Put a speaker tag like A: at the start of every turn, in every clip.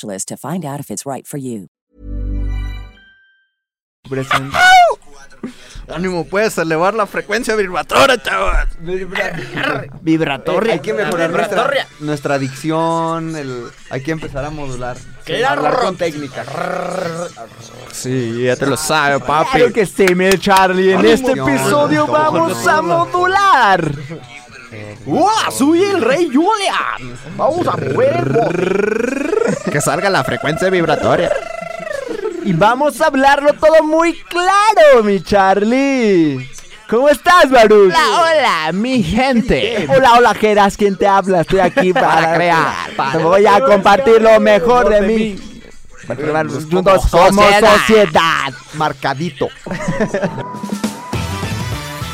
A: to find out if it's right for you.
B: Ánimo, puedes elevar la frecuencia vibratoria, chavos.
C: Vibratoria.
D: Hay que mejorar nuestra,
C: Vibratoria.
D: nuestra dicción, el, hay que empezar a modular.
C: ¿Qué?
D: hablar con técnica.
B: Sí, ya te lo sabes, papi.
C: Claro que sí, mi Charlie. En este episodio vamos a modular. ¡Wow! ¡Soy el rey Julian! Vamos a mover.
B: Que salga la frecuencia vibratoria.
C: Y vamos a hablarlo todo muy claro, mi Charlie. ¿Cómo estás, Baruch?
B: Hola, hola, mi gente.
C: Hola, hola, Geras, ¿quién te habla? Estoy aquí para,
B: crear, para-
C: Te voy a compartir lo mejor de mí. Juntos somos
B: sociedad.
C: sociedad. Marcadito.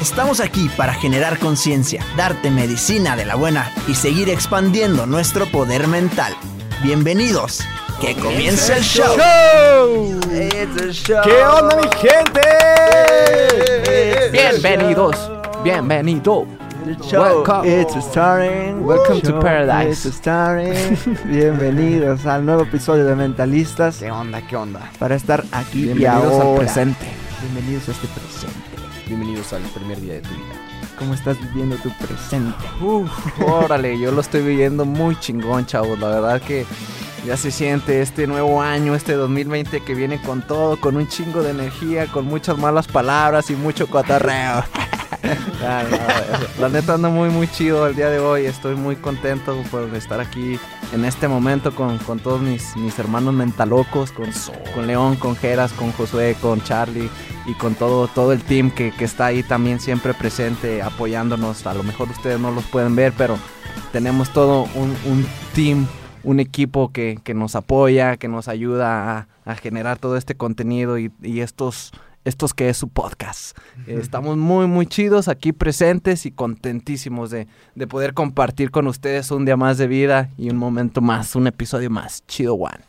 E: Estamos aquí para generar conciencia, darte medicina de la buena y seguir expandiendo nuestro poder mental. Bienvenidos. Que comience el show.
C: ¿Qué onda, mi gente?
B: Bienvenidos, bienvenido.
C: Show.
B: Welcome.
C: It's starting.
B: Welcome to
C: Show.
B: paradise.
C: It's starting. Bienvenidos al nuevo episodio de Mentalistas.
B: ¿Qué onda, qué onda?
C: Para estar aquí y
B: Bienvenidos al
C: ahora.
B: presente.
C: Bienvenidos a este presente.
F: Bienvenidos al primer día de tu vida.
C: ¿Cómo estás viviendo tu presente?
B: Uf, órale, yo lo estoy viviendo muy chingón, chavos. La verdad que ya se siente este nuevo año, este 2020 que viene con todo, con un chingo de energía, con muchas malas palabras y mucho cotorreo. Ah, no, la neta ando muy muy chido el día de hoy, estoy muy contento por estar aquí en este momento con, con todos mis, mis hermanos mentalocos, con, con León, con Geras, con Josué, con Charlie y con todo, todo el team que, que está ahí también siempre presente apoyándonos. A lo mejor ustedes no los pueden ver, pero tenemos todo un, un team, un equipo que, que nos apoya, que nos ayuda a, a generar todo este contenido y, y estos, estos que es su podcast. Eh, Estamos muy, muy chidos aquí presentes y contentísimos de, de poder compartir con ustedes un día más de vida y un momento más, un episodio más. Chido One.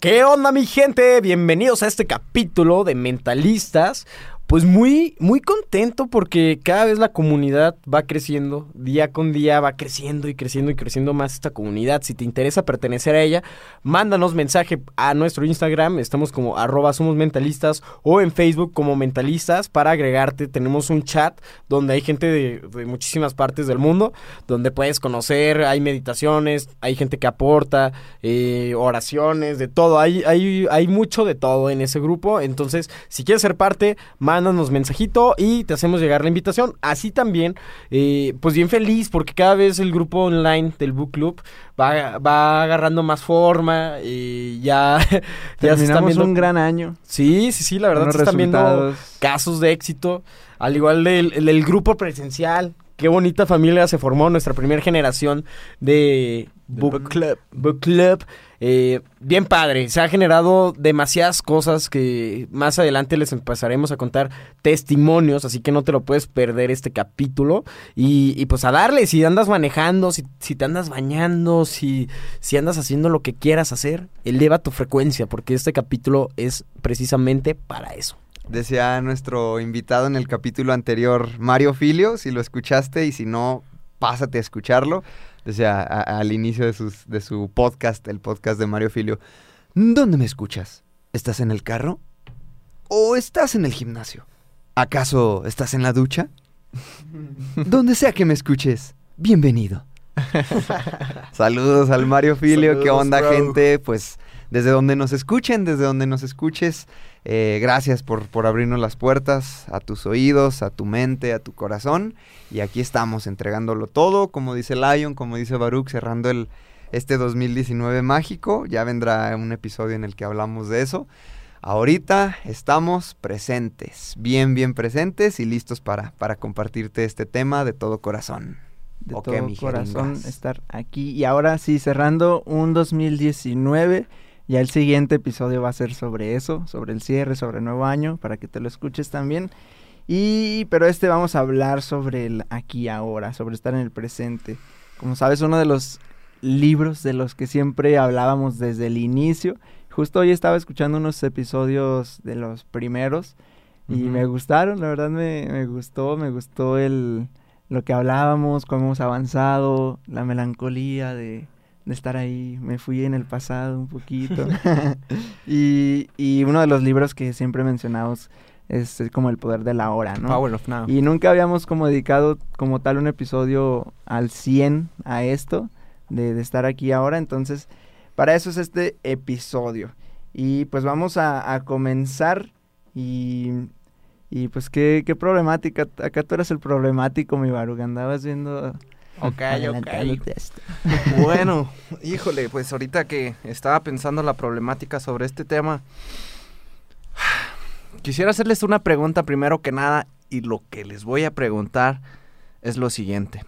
G: ¿Qué onda, mi gente? Bienvenidos a este capítulo de Mentalistas. Pues muy, muy contento porque cada vez la comunidad va creciendo, día con día va creciendo y creciendo y creciendo más esta comunidad. Si te interesa pertenecer a ella, mándanos mensaje a nuestro Instagram, estamos como arroba somos mentalistas o en Facebook como mentalistas para agregarte. Tenemos un chat donde hay gente de, de muchísimas partes del mundo, donde puedes conocer, hay meditaciones, hay gente que aporta, eh, oraciones, de todo. Hay, hay, hay mucho de todo en ese grupo. Entonces, si quieres ser parte, mándanos mensajito y te hacemos llegar la invitación. Así también, eh, pues bien feliz porque cada vez el grupo online del Book Club va, va agarrando más forma y ya, ya se están viendo...
C: un gran año.
G: Sí, sí, sí, la verdad se están viendo casos de éxito, al igual del, el- del grupo presencial, qué bonita familia se formó nuestra primera generación de
B: Book Club.
G: Book Club. Eh, bien padre, se ha generado demasiadas cosas que más adelante les empezaremos a contar testimonios, así que no te lo puedes perder este capítulo. Y, y pues a darle, si andas manejando, si, si te andas bañando, si, si andas haciendo lo que quieras hacer, eleva tu frecuencia, porque este capítulo es precisamente para eso.
D: Decía nuestro invitado en el capítulo anterior, Mario Filio, si lo escuchaste y si no, pásate a escucharlo. Decía a- al inicio de, sus- de su podcast, el podcast de Mario Filio, ¿dónde me escuchas? ¿Estás en el carro? ¿O estás en el gimnasio? ¿Acaso estás en la ducha? Donde sea que me escuches, bienvenido. Saludos al Mario Filio, ¿qué onda
B: bro.
D: gente? Pues desde donde nos escuchen, desde donde nos escuches, eh, gracias por, por abrirnos las puertas a tus oídos, a tu mente, a tu corazón. Y aquí estamos entregándolo todo, como dice Lion, como dice Baruch, cerrando el, este 2019 mágico. Ya vendrá un episodio en el que hablamos de eso. Ahorita estamos presentes, bien, bien presentes y listos para, para compartirte este tema de todo corazón.
H: de
D: Ok,
H: todo
D: mi
H: corazón
D: jeringas.
H: estar aquí. Y ahora sí, cerrando un 2019, ya el siguiente episodio va a ser sobre eso, sobre el cierre, sobre el nuevo año, para que te lo escuches también. Y, pero este vamos a hablar sobre el aquí y ahora, sobre estar en el presente. Como sabes, uno de los libros de los que siempre hablábamos desde el inicio. Justo hoy estaba escuchando unos episodios de los primeros y me gustaron, la verdad me, me gustó, me gustó el, lo que hablábamos, cómo hemos avanzado, la melancolía de, de estar ahí. Me fui en el pasado un poquito. y, y uno de los libros que siempre mencionamos es, como El Poder de la Hora, ¿no?
B: Power of Now.
H: Y nunca habíamos como dedicado como tal un episodio al 100 a esto, de, de estar aquí ahora. Entonces, para eso es este episodio. Y pues vamos a, a comenzar y... Y pues qué, qué problemática. Acá tú eras el problemático, mi Baruga. Andabas viendo...
B: Ok,
H: a esto.
B: Bueno, híjole, pues ahorita que estaba pensando la problemática sobre este tema, quisiera hacerles una pregunta primero que nada y lo que les voy a preguntar es lo siguiente.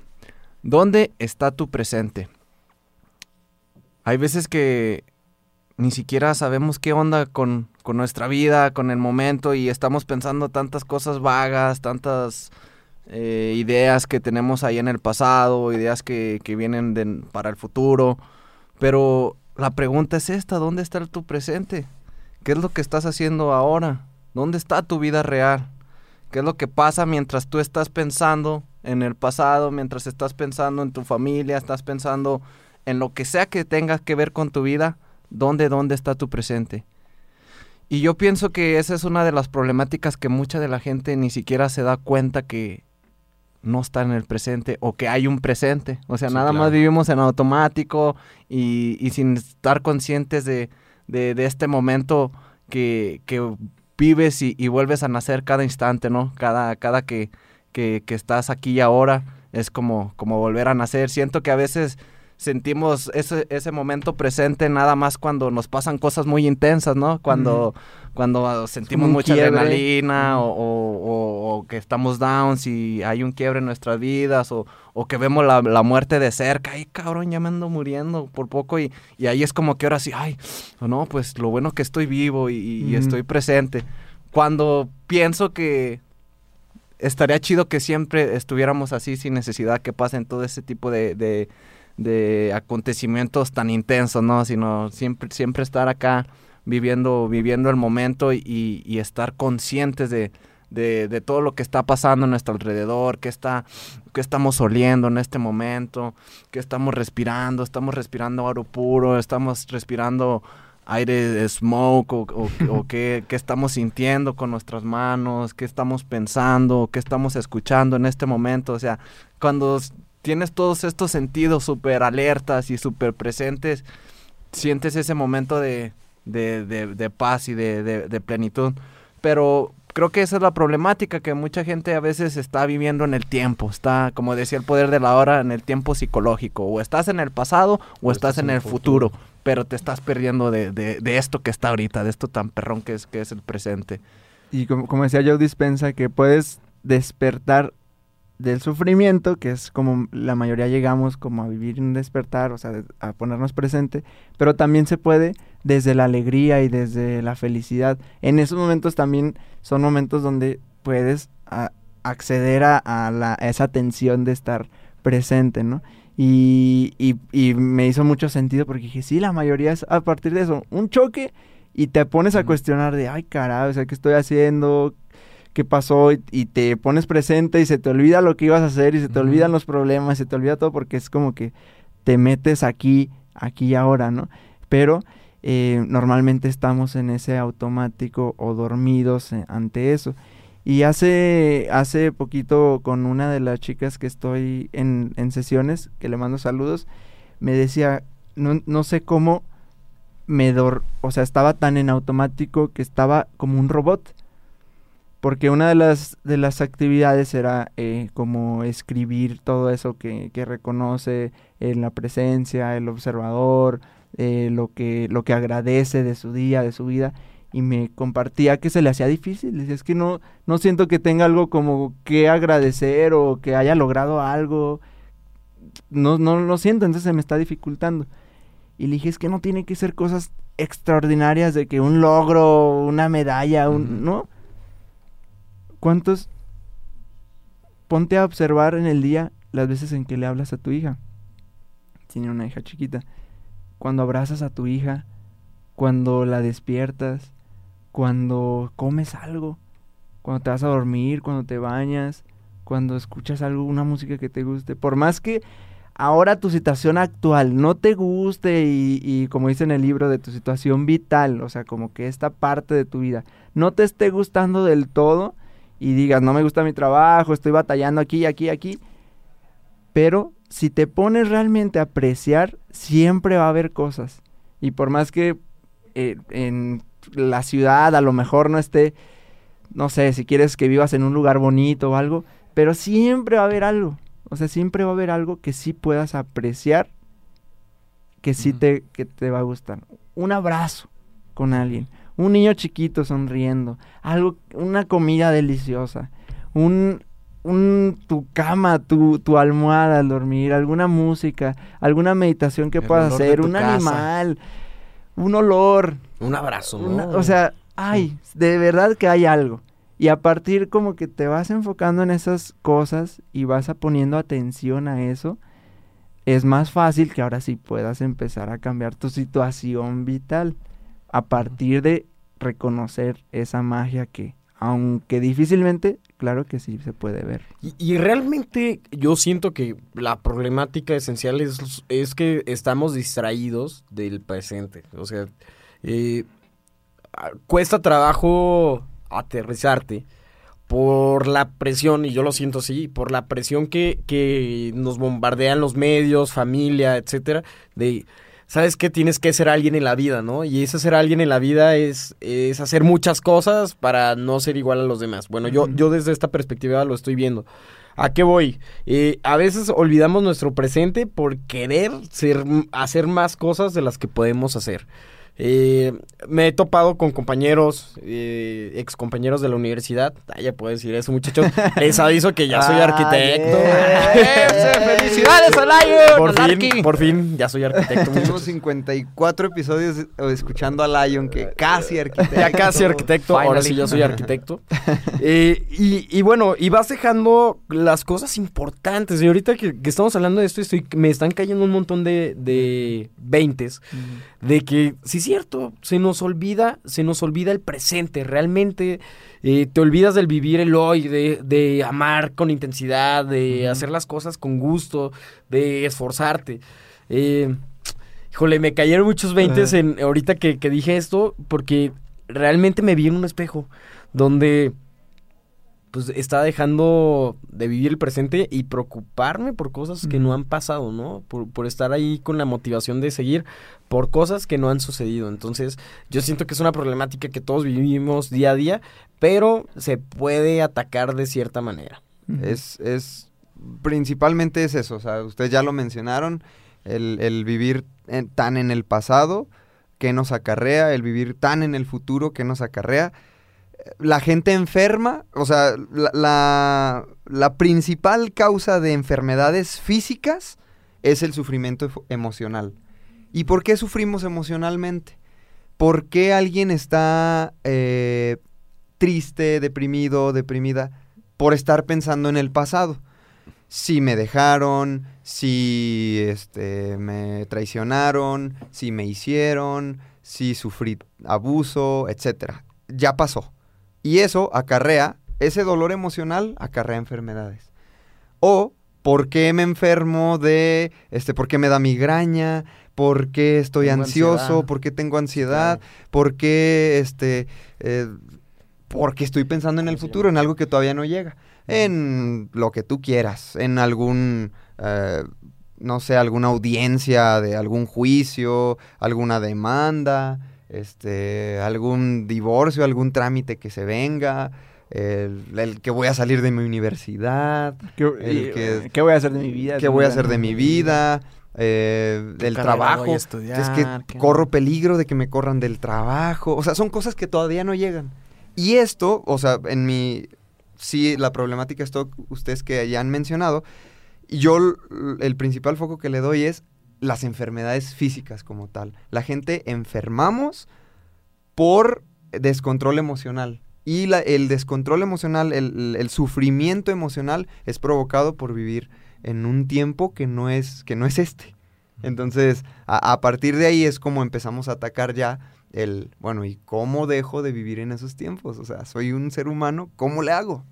B: ¿Dónde está tu presente? Hay veces que ni siquiera sabemos qué onda con, con nuestra vida, con el momento y estamos pensando tantas cosas vagas, tantas eh, ideas que tenemos ahí en el pasado, ideas que, que vienen de- para el futuro. Pero la pregunta es esta, ¿dónde está tu presente? ¿Qué es lo que estás haciendo ahora? ¿Dónde está tu vida real? ¿Qué es lo que pasa mientras tú estás pensando en el pasado, mientras estás pensando en tu familia, estás pensando en lo que sea que tenga que ver con tu vida? ¿Dónde, dónde está tu presente? Y yo pienso que esa es una de las problemáticas que mucha de la gente ni siquiera se da cuenta que no está en el presente o que hay un presente. O sea,
G: Sí,
B: nada más vivimos en automático y, y sin estar conscientes de, de- de este momento que, que vives y, y vuelves a nacer cada instante, ¿no? Cada, cada que, que, que estás aquí y ahora es como, como volver a nacer. Siento que a veces sentimos ese, ese momento presente nada más cuando nos pasan cosas muy intensas, ¿no? Cuando, cuando sentimos mucha
H: quiebre.
B: adrenalina o, o- o- o que estamos down, si hay un quiebre en nuestras vidas o, o que vemos la, la muerte de cerca, ay cabrón, ya me ando muriendo por poco y, y ahí es como que ahora sí, ay, no, pues lo bueno que estoy vivo y, estoy presente. Cuando pienso que estaría chido que siempre estuviéramos así sin necesidad que pasen todo ese tipo de, de, de acontecimientos tan intensos, ¿no? Sino siempre, siempre estar acá viviendo, viviendo el momento y, y estar conscientes de, de, de todo lo que está pasando a nuestro alrededor, qué está, qué estamos oliendo en este momento, qué estamos respirando, estamos respirando oro puro, estamos respirando aire de smoke o, o- o qué, qué estamos sintiendo con nuestras manos, qué estamos pensando, qué estamos escuchando en este momento. O sea, cuando tienes todos estos sentidos súper alertas y súper presentes, sientes ese momento de, de, de- de paz y de, plenitud. Pero creo que esa es la problemática, que mucha gente a veces está viviendo en el tiempo, está, como decía el poder de la hora, en el tiempo psicológico. O estás en el pasado o, estás, en el futuro, pero te estás perdiendo de, de- de esto que está ahorita, de esto tan perrón que es, que es el presente.
H: Y como, como decía Joe Dispensa, que puedes despertar del sufrimiento, que es como la mayoría llegamos como a vivir un despertar, o sea, a ponernos presente, pero también se puede desde la alegría y desde la felicidad. En esos momentos también son momentos donde puedes a- acceder a, a la, a esa tensión de estar presente, ¿no? Y, y- y me hizo mucho sentido porque dije, sí, la mayoría es a partir de eso, un choque y te pones a cuestionar de, ay, caray, o sea, ¿qué estoy haciendo? ¿Qué pasó? Y, y te pones presente y se te olvida lo que ibas a hacer y se te olvidan los problemas, se te olvida todo porque es como que te metes aquí, aquí y ahora, ¿no? Pero eh, normalmente estamos en ese automático o dormidos eh, ante eso. Y hace, hace poquito con una de las chicas que estoy en, en sesiones, que le mando saludos, me decía, no, no sé cómo me dor... O sea, estaba tan en automático que estaba como un robot. Porque una de las, de las actividades era eh, como escribir todo eso que, que reconoce en la presencia, el observador, eh, lo, que, lo que agradece de su día, de su vida. Y me compartía que se le hacía difícil. Decía, es que no, no siento que tenga algo como que agradecer o que haya logrado algo. No, no lo siento, entonces se me está dificultando. Y le dije, es que no tiene que ser cosas extraordinarias de que un logro, una medalla, un. ¿no? ¿Cuántos? Ponte a observar en el día las veces en que le hablas a tu hija. Tiene una hija chiquita. Cuando abrazas a tu hija, cuando la despiertas, cuando comes algo, cuando te vas a dormir, cuando te bañas, cuando escuchas algo, una música que te guste. Por más que ahora tu situación actual no te guste y, y como dice en el libro de tu situación vital, o sea, como que esta parte de tu vida no te esté gustando del todo y digas, no me gusta mi trabajo, estoy batallando aquí, aquí, aquí, pero si te pones realmente a apreciar, siempre va a haber cosas. Y por más que eh, en la ciudad a lo mejor no esté, no sé, si quieres que vivas en un lugar bonito o algo, pero siempre va a haber algo. O sea, siempre va a haber algo que sí puedas apreciar, que sí te, que te va a gustar. Un abrazo con alguien, un niño chiquito sonriendo, algo, una comida deliciosa, un, un tu cama, tu, tu almohada al dormir, alguna música, alguna meditación que
B: El
H: puedas hacer, un
B: casa.
H: animal, un olor,
G: Un abrazo,
H: una- o sea, ay, de verdad que hay algo. Y a partir como que te vas enfocando en esas cosas y vas a poniendo atención a eso, es más fácil que ahora sí puedas empezar a cambiar tu situación vital. A partir de reconocer esa magia que, aunque difícilmente, claro que sí se puede ver.
G: Y, realmente yo siento que la problemática esencial es, es que estamos distraídos del presente. O sea, eh, cuesta trabajo aterrizarte por la presión, y yo lo siento así, por la presión que, que nos bombardean los medios, familia, etcétera, de sabes que tienes que ser alguien en la vida, ¿no? Y ese ser alguien en la vida es, es hacer muchas cosas para no ser igual a los demás. Bueno, yo, yo desde esta perspectiva lo estoy viendo. ¿A qué voy? Eh, a veces olvidamos nuestro presente por querer ser, hacer más cosas de las que podemos hacer. Eh, me he topado con compañeros, eh, ex compañeros de la universidad. Ah, ya puedo decir eso, muchachos. Les aviso que ya soy
H: Ah,
G: arquitecto.
H: bien.
B: ¡Felicidades a Lion!
G: por fin,
B: Arqui!
G: por fin, ya soy arquitecto.
D: Tuvimos
G: muchachos.
D: 54 episodios eh, escuchando a Lion, que casi arquitecto.
G: Ya casi arquitecto, ahora sí yo soy arquitecto. Eh, y, y bueno, y vas dejando las cosas importantes. Y ahorita que, que estamos hablando de esto, estoy, me están cayendo un montón de, de veintes. De que, sí es cierto, se nos olvida, se nos olvida el presente. Realmente eh, te olvidas del vivir el hoy, de, de amar con intensidad, de hacer las cosas con gusto, de esforzarte. Eh, híjole, me cayeron muchos veintes en ahorita que, que dije esto, porque realmente me vi en un espejo donde pues está dejando de vivir el presente y preocuparme por cosas que no han pasado, ¿no? Por, por estar ahí con la motivación de seguir por cosas que no han sucedido. Entonces, yo siento que es una problemática que todos vivimos día a día, pero se puede atacar de cierta manera.
D: Es, es, principalmente es eso, o sea, ustedes ya lo mencionaron, el, el vivir en- tan en el pasado que nos acarrea, el vivir tan en el futuro que nos acarrea. La gente enferma, o sea, la, la, principal causa de enfermedades físicas es el sufrimiento emocional. ¿Y por qué sufrimos emocionalmente? ¿Por qué alguien está eh, triste, deprimido, deprimida? Por estar pensando en el pasado. Si me dejaron, si este, me traicionaron, si me hicieron, si sufrí abuso, etcétera. Ya pasó. Y eso acarrea, ese dolor emocional acarrea enfermedades. O por qué me enfermo de, este, por qué me da migraña, por qué estoy
B: Tengo
D: ansioso,
B: ansiedad.
D: por qué tengo ansiedad, por qué, este, eh, porque estoy pensando en el futuro, en algo que todavía no llega, en lo que tú quieras, en algún, eh, no sé, alguna audiencia de algún juicio, alguna demanda, este, algún divorcio, algún trámite que se venga, el, el que voy a salir de mi universidad,
H: ¿Qué,
D: El
H: y-
D: que-
H: ¿qué voy a hacer de mi vida?
D: qué voy a hacer de mi vida, eh, del trabajo,
B: voy a
D: es que
B: ¿Qué
D: corro peligro de que me corran del trabajo, o sea, son cosas que todavía no llegan. Y esto, o sea, en mi, sí, la problemática es todo, ustedes que ya han mencionado, y yo el principal foco que le doy es las enfermedades físicas como tal. La gente enfermamos por descontrol emocional. Y la- el descontrol emocional, el, el- sufrimiento emocional es provocado por vivir en un tiempo que no es, que no es este. Entonces, a, a partir de ahí es como empezamos a atacar ya el, bueno, ¿y cómo dejo de vivir en esos tiempos? O sea, soy un ser humano, ¿cómo le hago?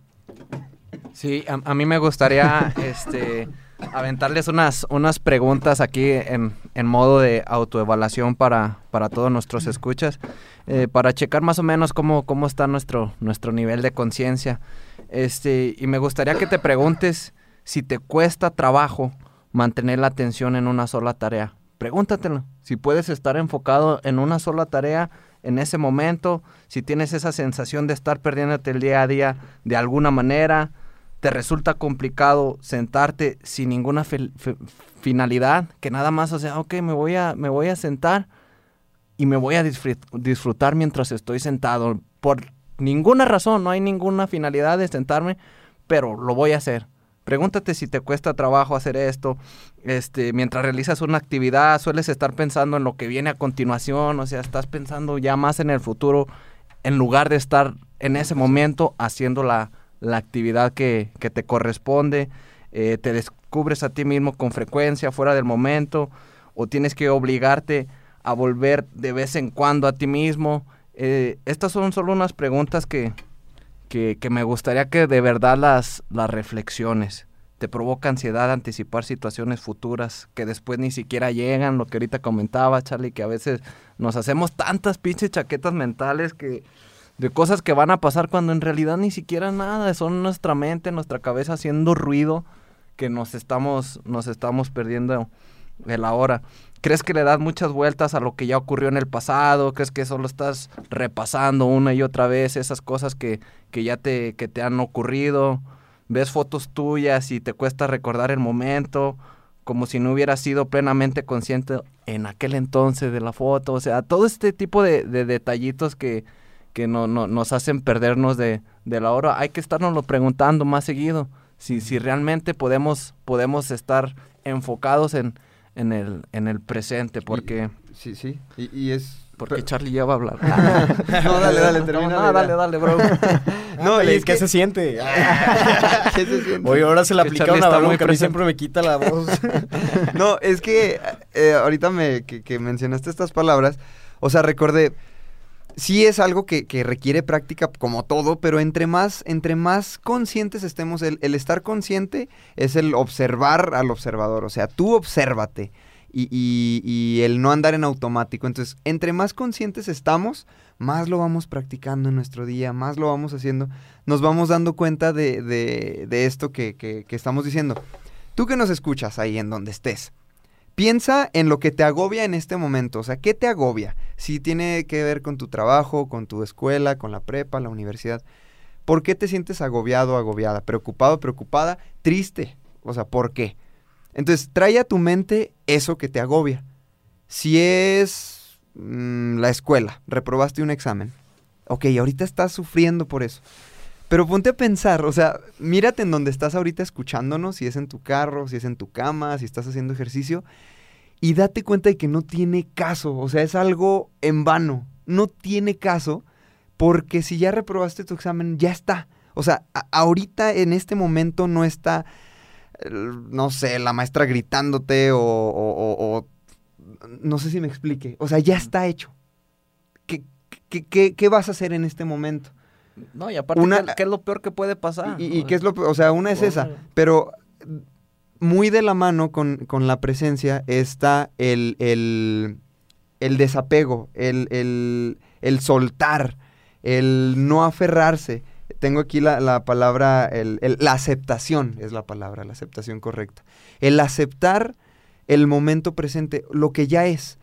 B: Sí, a, a mí me gustaría este, aventarles unas, unas preguntas aquí en, en modo de autoevaluación para, para todos nuestros escuchas, eh, para checar más o menos cómo, cómo está nuestro, nuestro nivel de conciencia. Este, y me gustaría que te preguntes si te cuesta trabajo mantener la atención en una sola tarea. Pregúntatelo. Si puedes estar enfocado en una sola tarea en ese momento, si tienes esa sensación de estar perdiéndote el día a día de alguna manera, te resulta complicado sentarte sin ninguna finalidad, que nada más, o sea, ok, me voy a, me voy a sentar y me voy a disfrut- disfrutar mientras estoy sentado. Por ninguna razón, no hay ninguna finalidad de sentarme, pero lo voy a hacer. Pregúntate si te cuesta trabajo hacer esto. Este, mientras realizas una actividad, sueles estar pensando en lo que viene a continuación, o sea, estás pensando ya más en el futuro en lugar de estar en ese momento haciendo la, la actividad que, que te corresponde. Eh, te descubres a ti mismo con frecuencia, fuera del momento, o tienes que obligarte a volver de vez en cuando a ti mismo. Eh, estas son solo unas preguntas que, que, que me gustaría que de verdad las, las reflexiones. Te provoca ansiedad anticipar situaciones futuras que después ni siquiera llegan, lo que ahorita comentaba Charlie, que a veces nos hacemos tantas pinches chaquetas mentales que de cosas que van a pasar cuando en realidad ni siquiera nada, son nuestra mente, nuestra cabeza haciendo ruido que nos estamos, nos estamos perdiendo el ahora. ¿Crees que le das muchas vueltas a lo que ya ocurrió en el pasado? ¿Crees que solo estás repasando una y otra vez esas cosas que, que ya te, que te han ocurrido? ¿Ves fotos tuyas y te cuesta recordar el momento? Como si no hubieras sido plenamente consciente en aquel entonces de la foto. O sea, todo este tipo de, de detallitos que, que no, no- nos hacen perdernos de, de la hora. Hay que estarnos preguntando más seguido. Si, si realmente podemos, podemos estar enfocados en, en, el, en el presente. Porque,
D: Sí, sí. Y, y es...
B: porque Charlie ya va a hablar.
D: No, dale, dale, termina
B: No,
D: la
B: dale, dale, bro.
D: No, y es
G: ¿qué
D: que...
G: se siente?
D: ¿Qué se siente?
G: Oye, ahora se le
B: Que
G: aplica una
B: muy
G: bronca, a mí siempre me quita la voz.
D: No, es que eh, ahorita me, que, que mencionaste estas palabras, o sea, recordé, sí es algo que, requiere práctica como todo, pero entre más, entre más conscientes estemos, el, el estar consciente es el observar al observador, o sea, tú obsérvate y, el no andar en automático. Entonces, entre más conscientes estamos, más lo vamos practicando en nuestro día, más lo vamos haciendo, nos vamos dando cuenta de, de- de esto que, que- que estamos diciendo. Tú que nos escuchas ahí en donde estés, piensa en lo que te agobia en este momento. O sea, ¿qué te agobia? Si tiene que ver con tu trabajo, con tu escuela, con la prepa, la universidad. ¿Por qué te sientes agobiado, agobiada? ¿Preocupado, preocupada? ¿Triste? O sea, ¿por qué? Entonces, trae a tu mente eso que te agobia. Si es mm, la escuela, reprobaste un examen. Ok, ahorita estás sufriendo por eso. Pero ponte a pensar, o sea, mírate en donde estás ahorita escuchándonos, si es en tu carro, si es en tu cama, si estás haciendo ejercicio, y date cuenta de que no tiene caso, o sea, es algo en vano, no tiene caso, porque si ya reprobaste tu examen, ya está. O sea, ahorita en este momento no está, eh, no sé, la maestra gritándote o, o- o- o- no sé si me explique, o sea, ya está hecho. ¿Qué, qué- qué- qué vas a hacer en este momento?
B: No, y aparte,
D: Una-
B: ¿qué, es lo peor que puede pasar?
D: Y, qué es lo, pe- o sea, una es esa, pero muy de la mano con, con la presencia está el, el, el desapego, el, el, el soltar, el no aferrarse. Tengo aquí la, la palabra, la aceptación es la palabra, la aceptación correcta. El aceptar el momento presente, lo que ya es.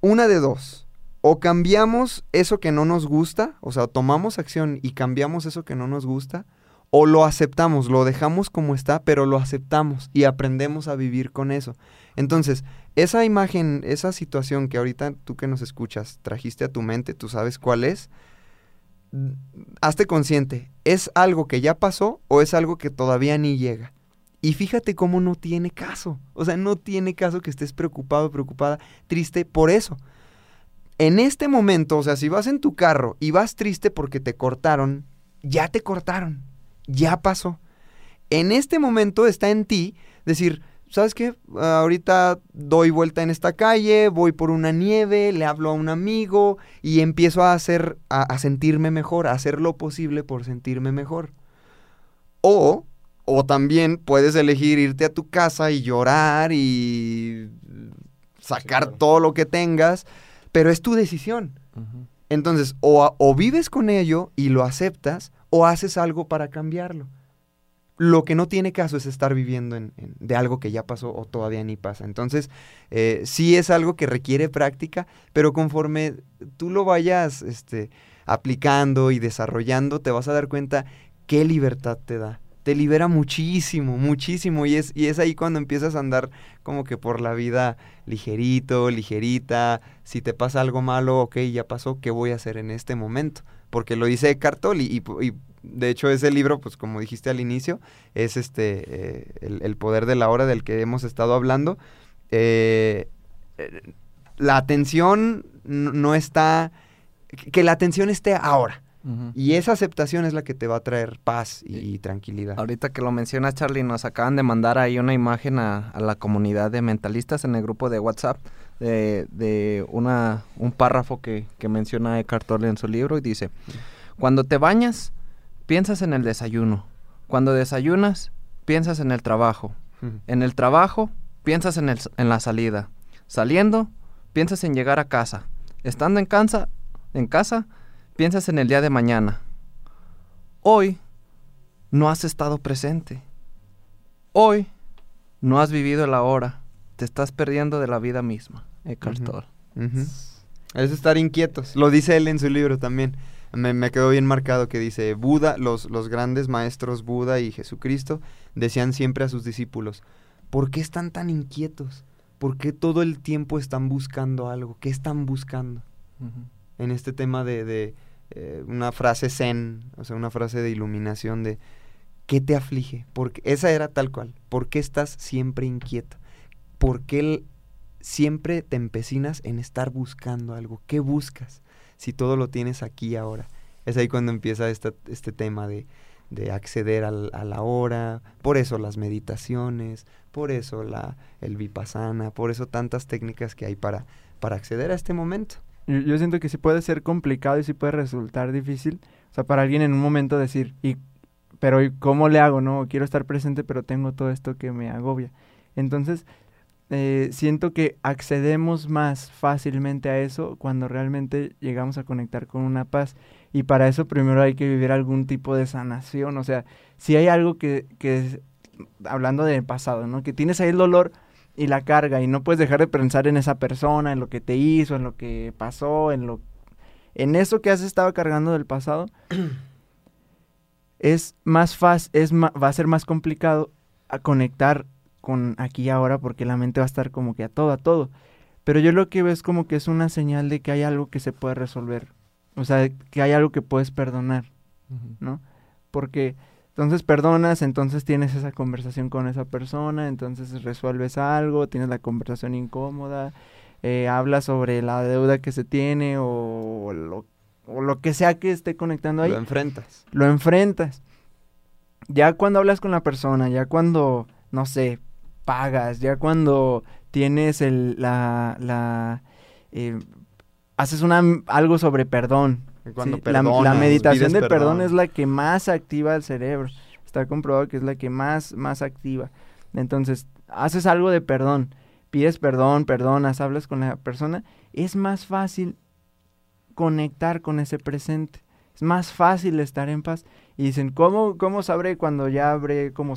D: Una de dos. O cambiamos eso que no nos gusta, o sea, tomamos acción y cambiamos eso que no nos gusta, o lo aceptamos, lo dejamos como está, pero lo aceptamos y aprendemos a vivir con eso. Entonces, esa imagen, esa situación que ahorita tú que nos escuchas trajiste a tu mente, tú sabes cuál es, mm, hazte consciente, ¿es algo que ya pasó o es algo que todavía ni llega? Y fíjate cómo no tiene caso, o sea, no tiene caso que estés preocupado, preocupada, triste por eso. En este momento, o sea, si vas en tu carro y vas triste porque te cortaron, ya te cortaron, ya pasó. En este momento está en ti decir, ¿sabes qué? Ahorita doy vuelta en esta calle, voy por una nieve, le hablo a un amigo y empiezo a hacer, a, a sentirme mejor, a hacer lo posible por sentirme mejor. O, o también puedes elegir irte a tu casa y llorar y sacar
G: claro.
D: todo lo que tengas, pero es tu decisión. Entonces, o, o vives con ello y lo aceptas, o haces algo para cambiarlo. Lo que no tiene caso es estar viviendo en- de algo que ya pasó o todavía ni pasa. Entonces, eh, sí es algo que requiere práctica, pero conforme tú lo vayas este, aplicando y desarrollando, te vas a dar cuenta qué libertad te da. Te libera muchísimo, muchísimo. Y es, y es ahí cuando empiezas a andar como que por la vida ligerito, ligerita. Si te pasa algo malo, ok, ya pasó, ¿qué voy a hacer en este momento? Porque lo dice Eckhart Tolle y, y- y, de hecho ese libro, pues como dijiste al inicio, es este eh, el, el poder de la hora del que hemos estado hablando. Eh, eh, la atención no está, que la atención esté ahora. Y esa aceptación es la que te va a traer paz y, y tranquilidad.
B: Ahorita que lo mencionas, Charlie, nos acaban de mandar ahí una imagen a, a la comunidad de mentalistas en el grupo de WhatsApp de, de una, un párrafo que, que menciona Eckhart Tolle en su libro y dice, cuando te bañas, piensas en el desayuno. Cuando desayunas, piensas en el trabajo. En el trabajo, piensas en, el, en la salida. Saliendo, piensas en llegar a casa. Estando en casa, en casa, piensas en el día de mañana. Hoy no has estado presente. Hoy no has vivido el ahora. Te estás perdiendo de la vida misma. Eckhart. Tolle.
D: Ujú. Es estar inquietos. Lo dice él en su libro también. Me, me quedó bien marcado que dice, Buda, los, los grandes maestros Buda y Jesucristo decían siempre a sus discípulos, ¿por qué están tan inquietos? ¿Por qué todo el tiempo están buscando algo? ¿Qué están buscando? En este tema de, de, eh, una frase zen, o sea, una frase de iluminación de, ¿qué te aflige? Porque esa era tal cual. ¿Por qué estás siempre inquieto? ¿Por qué el- siempre te empecinas en estar buscando algo? ¿Qué buscas? Si todo lo tienes aquí ahora. Es ahí cuando empieza esta- este tema de, de acceder a la hora. Por eso las meditaciones, por eso la, el vipassana, por eso tantas técnicas que hay para, para acceder a este momento.
H: Yo, yo siento que sí puede ser complicado y sí puede resultar difícil. O sea, para alguien en un momento decir, y, pero ¿y ¿cómo le hago? No, quiero estar presente, pero tengo todo esto que me agobia. Entonces, eh, siento que accedemos más fácilmente a eso cuando realmente llegamos a conectar con una paz. Y para eso primero hay que vivir algún tipo de sanación. O sea, si hay algo que, que es- hablando del pasado, ¿no? Que tienes ahí el dolor y la carga y no puedes dejar de pensar en esa persona, en lo que te hizo, en lo que pasó, en lo en eso que has estado cargando del pasado. es más fácil, es va a ser más complicado a conectar con aquí y ahora porque la mente va a estar como que a todo, a todo. Pero yo lo que veo es como que es una señal de que hay algo que se puede resolver O sea, que hay algo que puedes perdonar, ¿no? Porque entonces perdonas, entonces tienes esa conversación con esa persona, entonces resuelves algo, tienes la conversación incómoda, eh, hablas sobre la deuda que se tiene o lo, o lo que sea que esté conectando ahí.
D: Lo enfrentas.
H: Lo enfrentas. Ya cuando hablas con la persona, ya cuando, no sé, pagas, ya cuando tienes el, la, la eh, haces una, algo sobre perdón.
D: Cuando
H: ¿sí? La- meditación del perdón
D: perdón.
H: es la que más activa el cerebro. Está comprobado que es la que más, más activa. Entonces, haces algo de perdón, pides perdón, perdonas, hablas con la persona, es más fácil conectar con ese presente. Es más fácil estar en paz. Y dicen, ¿cómo, cómo sabré cuando ya habré como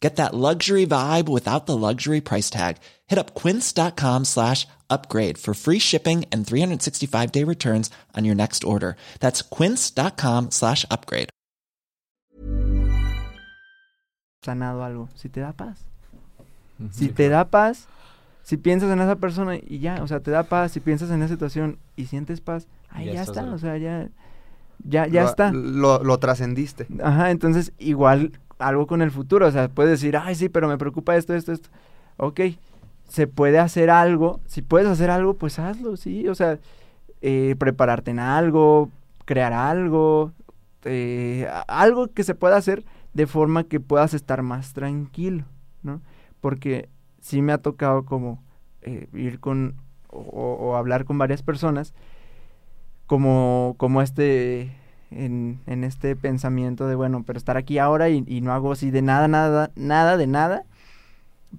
I: Get that luxury vibe without the luxury price tag. Hit up quince.com slash upgrade for free shipping and 365 day returns on your next order. That's quince.com slash upgrade.
H: sanado algo? Si te da paz. Si te da paz, si piensas en esa persona y ya, o sea, te da paz, si piensas en esa situación y sientes paz, ahí
G: Ya
H: ya, está,
G: del-
H: o sea, ya, ya, ya
D: Lo-
H: está.
D: Lo, lo trascendiste.
H: Ajá, entonces igual algo con el futuro, o sea, puedes decir, ay, sí, pero me preocupa esto, esto, esto. Ok, se puede hacer algo, si puedes hacer algo, pues hazlo, sí, o sea, eh, prepararte en algo, crear algo, eh, algo que se pueda hacer de forma que puedas estar más tranquilo, ¿no? Porque sí me ha tocado como eh, ir con o, o hablar con varias personas como, como este en, este pensamiento de bueno, pero estar aquí ahora y, no hago así de nada, nada, nada de nada,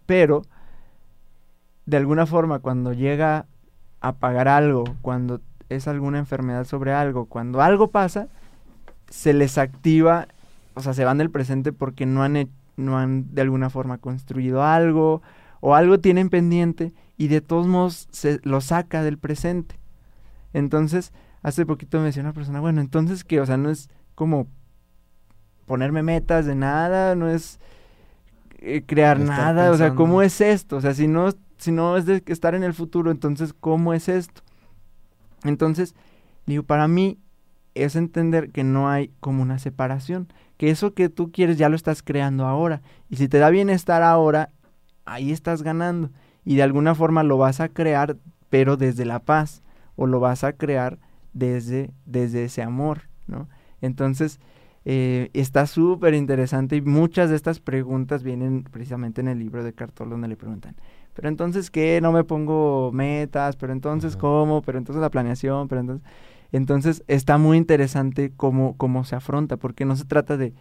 H: pero de alguna forma cuando llega a pagar algo, cuando es alguna enfermedad sobre algo, cuando algo pasa, se les activa, o sea, se van del presente porque no han, no han de alguna forma construido algo o algo tienen pendiente y de todos modos se lo saca del presente. Entonces, hace poquito me decía una persona, bueno, entonces que, o sea, no es como ponerme metas de nada, no es eh, crear nada, o sea. ¿cómo es esto? O sea, si no, si no es de estar en el futuro, entonces, ¿cómo es esto? Entonces, digo, para mí es entender que no hay como una separación, que eso que tú quieres ya lo estás creando ahora, y si te da bienestar ahora, ahí estás ganando, y de alguna forma lo vas a crear, pero desde la paz, o lo vas a crear desde, desde ese amor, ¿no? Entonces, eh, está súper interesante y muchas de estas preguntas vienen precisamente en el libro de Cartol donde le preguntan, pero entonces qué, no me pongo metas, pero entonces cómo, pero entonces la planeación, pero entonces... Entonces está muy interesante cómo, cómo se afronta, porque no se trata de...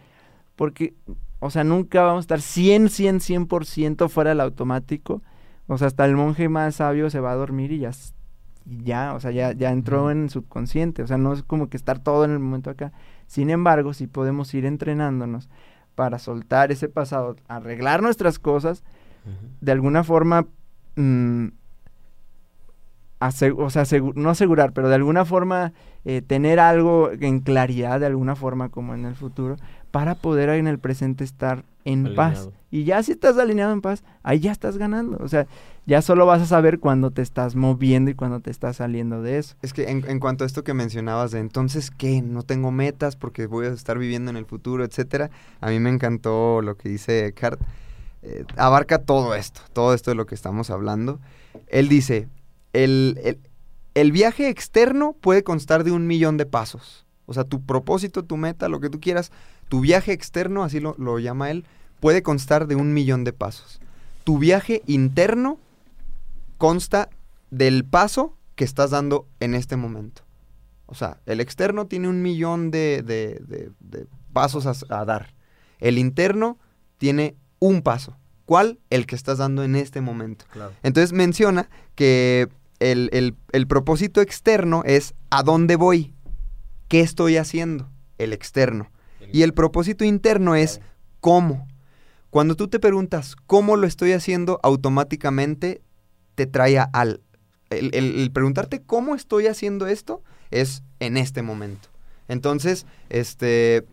H: Porque, o sea, nunca vamos a estar 100, 100, 100% fuera del automático. O sea, hasta el monje más sabio se va a dormir y ya, ya o sea, ya, ya entró en el subconsciente. O sea, no es como que estar todo en el momento acá. Sin embargo, sí podemos ir entrenándonos para soltar ese pasado, arreglar nuestras cosas, de alguna forma, mm, o sea, no asegurar, pero de alguna forma eh, tener algo en claridad, de alguna forma como en el futuro, para poder en el presente estar en paz. Y ya si estás alineado en paz, ahí ya estás ganando. O sea, ya solo vas a saber cuando te estás moviendo y cuando te estás saliendo de eso.
D: Es que en, en cuanto a esto que mencionabas de entonces qué, no tengo metas porque voy a estar viviendo en el futuro, etcétera, a mí me encantó lo que dice Eckhart. Eh, abarca todo esto, todo esto de lo que estamos hablando. Él dice, el, el- el viaje externo puede constar de un millón de pasos. O sea, tu propósito, tu meta, lo que tú quieras, tu viaje externo, así lo, lo llama él, puede constar de un millón de pasos. Tu viaje interno consta del paso que estás dando en este momento. O sea, el externo tiene un millón de, de- de- de pasos a, dar. El interno tiene un paso. ¿Cuál? El que estás dando en este momento.
G: Claro.
D: Entonces menciona que el, el- el propósito externo es a dónde voy, qué estoy haciendo, el externo. Y el propósito interno es cómo. Cuando tú te preguntas cómo lo estoy haciendo, automáticamente te trae al... El, el- el preguntarte cómo estoy haciendo esto es en este momento. Entonces, este,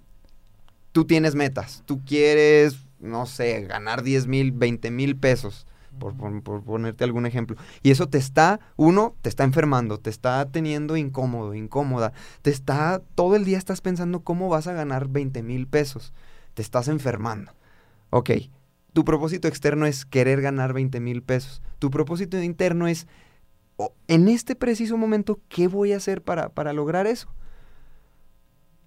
D: tú tienes metas. Tú quieres, no sé, ganar 10 mil, 20 mil pesos, por, ponerte algún ejemplo. Y eso te está, uno, te está enfermando, te está teniendo incómodo, incómoda. Te está, todo el día estás pensando cómo vas a ganar 20 mil pesos. Te estás enfermando. Ok, tu propósito externo es querer ganar 20 mil pesos. Tu propósito interno es, "Oh, en este preciso momento, ¿qué voy a hacer para, para lograr eso?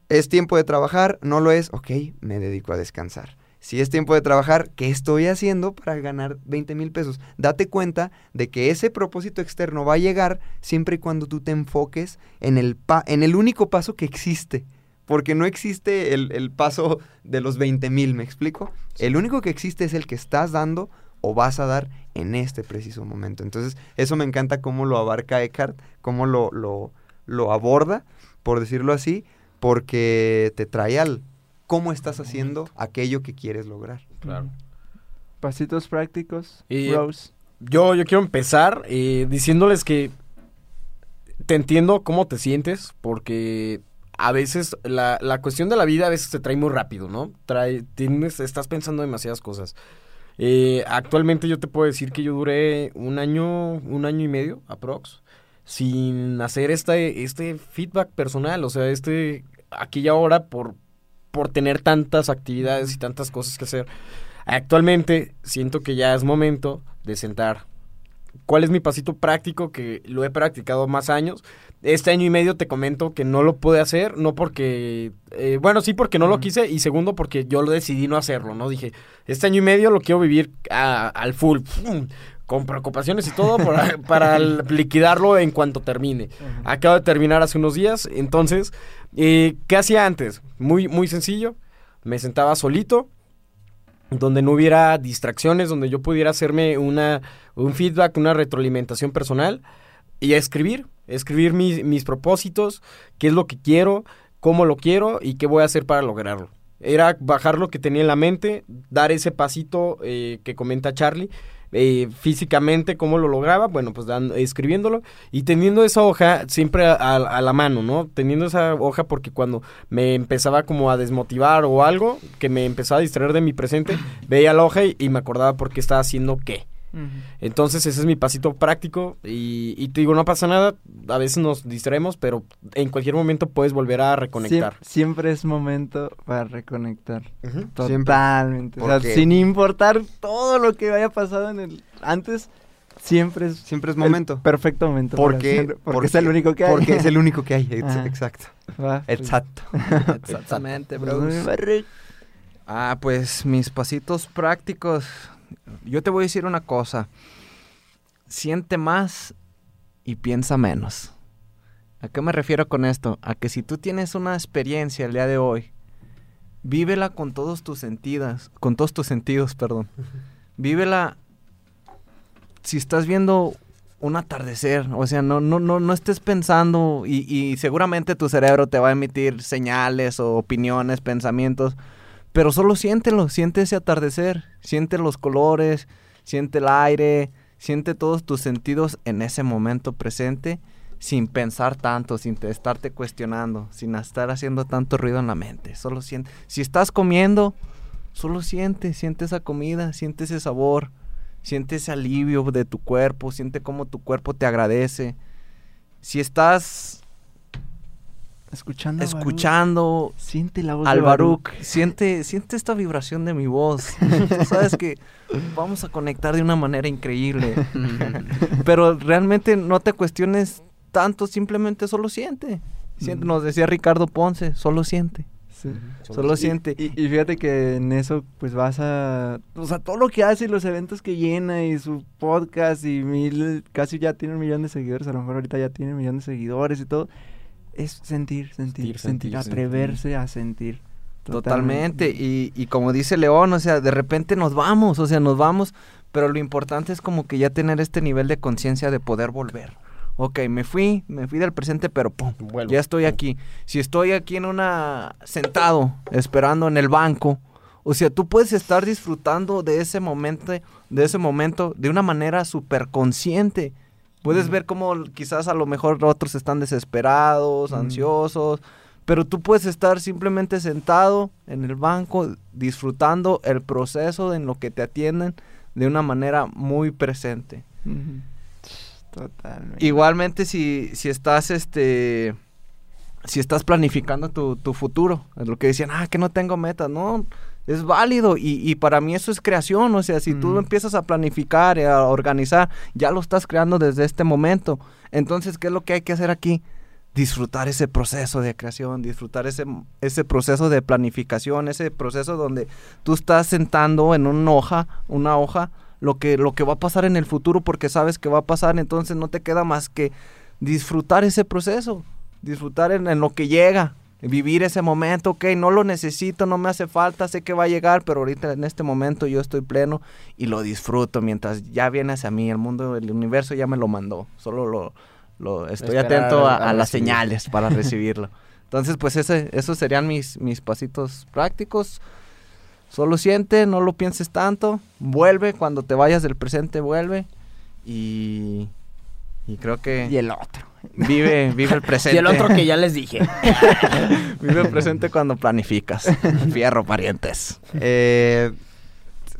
D: ¿Es tiempo de trabajar? ¿No lo es? Ok, me dedico a descansar. Si es tiempo de trabajar, ¿qué estoy haciendo para ganar 20 mil pesos? Date cuenta de que ese propósito externo va a llegar siempre y cuando tú te enfoques en el, pa- en el único paso que existe. Porque no existe el, el paso de los 20 mil, ¿me explico? El único que existe es el que estás dando o vas a dar en este preciso momento. Entonces, eso me encanta cómo lo abarca Eckhart, cómo lo, lo, lo aborda, por decirlo así, porque te trae al cómo estás haciendo aquello que quieres lograr.
G: Claro.
H: Pasitos prácticos,
G: Y-
H: bros.
G: Yo, yo quiero empezar eh, diciéndoles que te entiendo cómo te sientes, porque a veces la, la cuestión de la vida a veces te trae muy rápido, ¿no? Trae, tienes, estás pensando demasiadas cosas. Eh, actualmente yo te puedo decir que yo duré un año, un año y medio, aprox, sin hacer este, este feedback personal, o sea, este, aquí y ahora por, por tener tantas actividades y tantas cosas que hacer. Actualmente siento que ya es momento de sentar. ¿Cuál es mi pasito práctico que lo he practicado más años? Este año y medio te comento que no lo pude hacer, no porque, eh, bueno, sí porque no lo quise y segundo porque yo lo decidí no hacerlo, ¿no? Dije, este año y medio lo quiero vivir a- al full. Con preocupaciones y todo para, para liquidarlo en cuanto termine. Acabo de terminar hace unos días, entonces, eh, ¿qué hacía antes? Muy, muy sencillo, me sentaba solito, donde no hubiera distracciones, donde yo pudiera hacerme una, un feedback, una retroalimentación personal y a escribir, escribir mis, mis propósitos, qué es lo que quiero, cómo lo quiero y qué voy a hacer para lograrlo. Era bajar lo que tenía en la mente, dar ese pasito eh, que comenta Charlie, eh, físicamente cómo lo lograba, bueno, pues dan- escribiéndolo y teniendo esa hoja siempre a, a- a la mano, ¿no? Teniendo esa hoja porque cuando me empezaba como a desmotivar o algo, que me empezaba a distraer de mi presente, veía la hoja y, y me acordaba por qué estaba haciendo qué. Entonces ese es mi pasito práctico y, y te digo, no pasa nada, a veces nos distraemos, pero en cualquier momento puedes volver a reconectar.
H: Siem- siempre es momento para reconectar. Totalmente. O sea, sin importar todo lo que haya pasado en el antes, siempre es
D: Siempre es
H: el
D: momento.
H: perfecto momento.
D: Porque,
H: porque, es el único que hay.
D: Porque es el único que hay,
H: Ajá.
D: exacto.
H: Va, pues,
D: Exacto.
B: Exactamente,
H: barri-
B: Ah, pues mis pasitos prácticos. Yo te voy a decir una cosa. Siente más y piensa menos. ¿A qué me refiero con esto? A que si tú tienes una experiencia el día de hoy, vívela con todos tus sentidos, con todos tus sentidos, perdón. Vívela si estás viendo un atardecer, o sea, no, no, no, no estés pensando y, y seguramente tu cerebro te va a emitir señales o opiniones, pensamientos, pero solo siéntelo, siente ese atardecer, siente los colores, siente el aire, siente todos tus sentidos en ese momento presente, sin pensar tanto, sin te estarte cuestionando, sin estar haciendo tanto ruido en la mente. Solo siente. Si estás comiendo, solo siente, siente esa comida, siente ese sabor, siente ese alivio de tu cuerpo, siente cómo tu cuerpo te agradece. Si estás
H: Escuchando.
B: escuchando
H: Siente la voz
B: al
H: de Baruch.
B: Baruch, siente, siente esta vibración de mi voz. Tú sabes que vamos a conectar de una manera increíble. Pero realmente no te cuestiones tanto, simplemente solo siente. Siente, Nos decía Ricardo Ponce, solo siente.
H: Sí.
B: Solo
H: Y-
B: siente.
H: Y, y fíjate que en eso, pues vas a. O sea, todo lo que hace y los eventos que llena y su podcast y mil. Casi ya tiene un millón de seguidores. A lo mejor ahorita ya tiene un millón de seguidores y todo. Es sentir, sentir,
G: Sentir,
H: sentir,
G: sentir,
H: atreverse a sentir.
B: Totalmente. Y, y como dice León, o sea, de repente nos vamos, o sea, nos vamos, pero lo importante es como que ya tener este nivel de conciencia de poder volver. Ok, me fui, me fui del presente, pero pum,
G: Vuelvo.
B: ya estoy aquí. Si estoy aquí en una, sentado, esperando en el banco, O sea, tú puedes estar disfrutando de ese momento, de ese momento de una manera súper consciente. Puedes ver cómo quizás a lo mejor otros están desesperados, ansiosos, pero tú puedes estar simplemente sentado en el banco disfrutando el proceso en lo que te atienden de una manera muy presente.
H: Totalmente.
B: Igualmente si, si estás este si estás planificando tu, tu futuro, es lo que decían, ah, que no tengo metas, no, es válido y, y para mí eso es creación, o sea, si tú
H: Mm.
B: empiezas a planificar y a organizar, ya lo estás creando desde este momento. Entonces, ¿qué es lo que hay que hacer aquí? Disfrutar ese proceso de creación, disfrutar ese, ese proceso de planificación, ese proceso donde tú estás sentando en una hoja, una hoja, lo que, lo que va a pasar en el futuro porque sabes que va a pasar, entonces no te queda más que disfrutar ese proceso, disfrutar en, en lo que llega, vivir ese momento, ok, no lo necesito, no me hace falta, sé que va a llegar, pero ahorita en este momento yo estoy pleno y lo disfruto mientras ya viene hacia mí, el mundo, el universo ya me lo mandó, solo lo, lo estoy
G: Esperar
B: atento a,
G: a
B: a las señales para recibirlo. Entonces, pues ese, esos serían mis, mis pasitos prácticos. Solo siente, no lo pienses tanto, vuelve, cuando te vayas del presente, vuelve y, y creo que
H: Y el otro.
B: Vive, vive el presente.
G: Y el otro que ya les dije.
B: Vive el presente cuando planificas. Fierro, parientes.
D: Eh,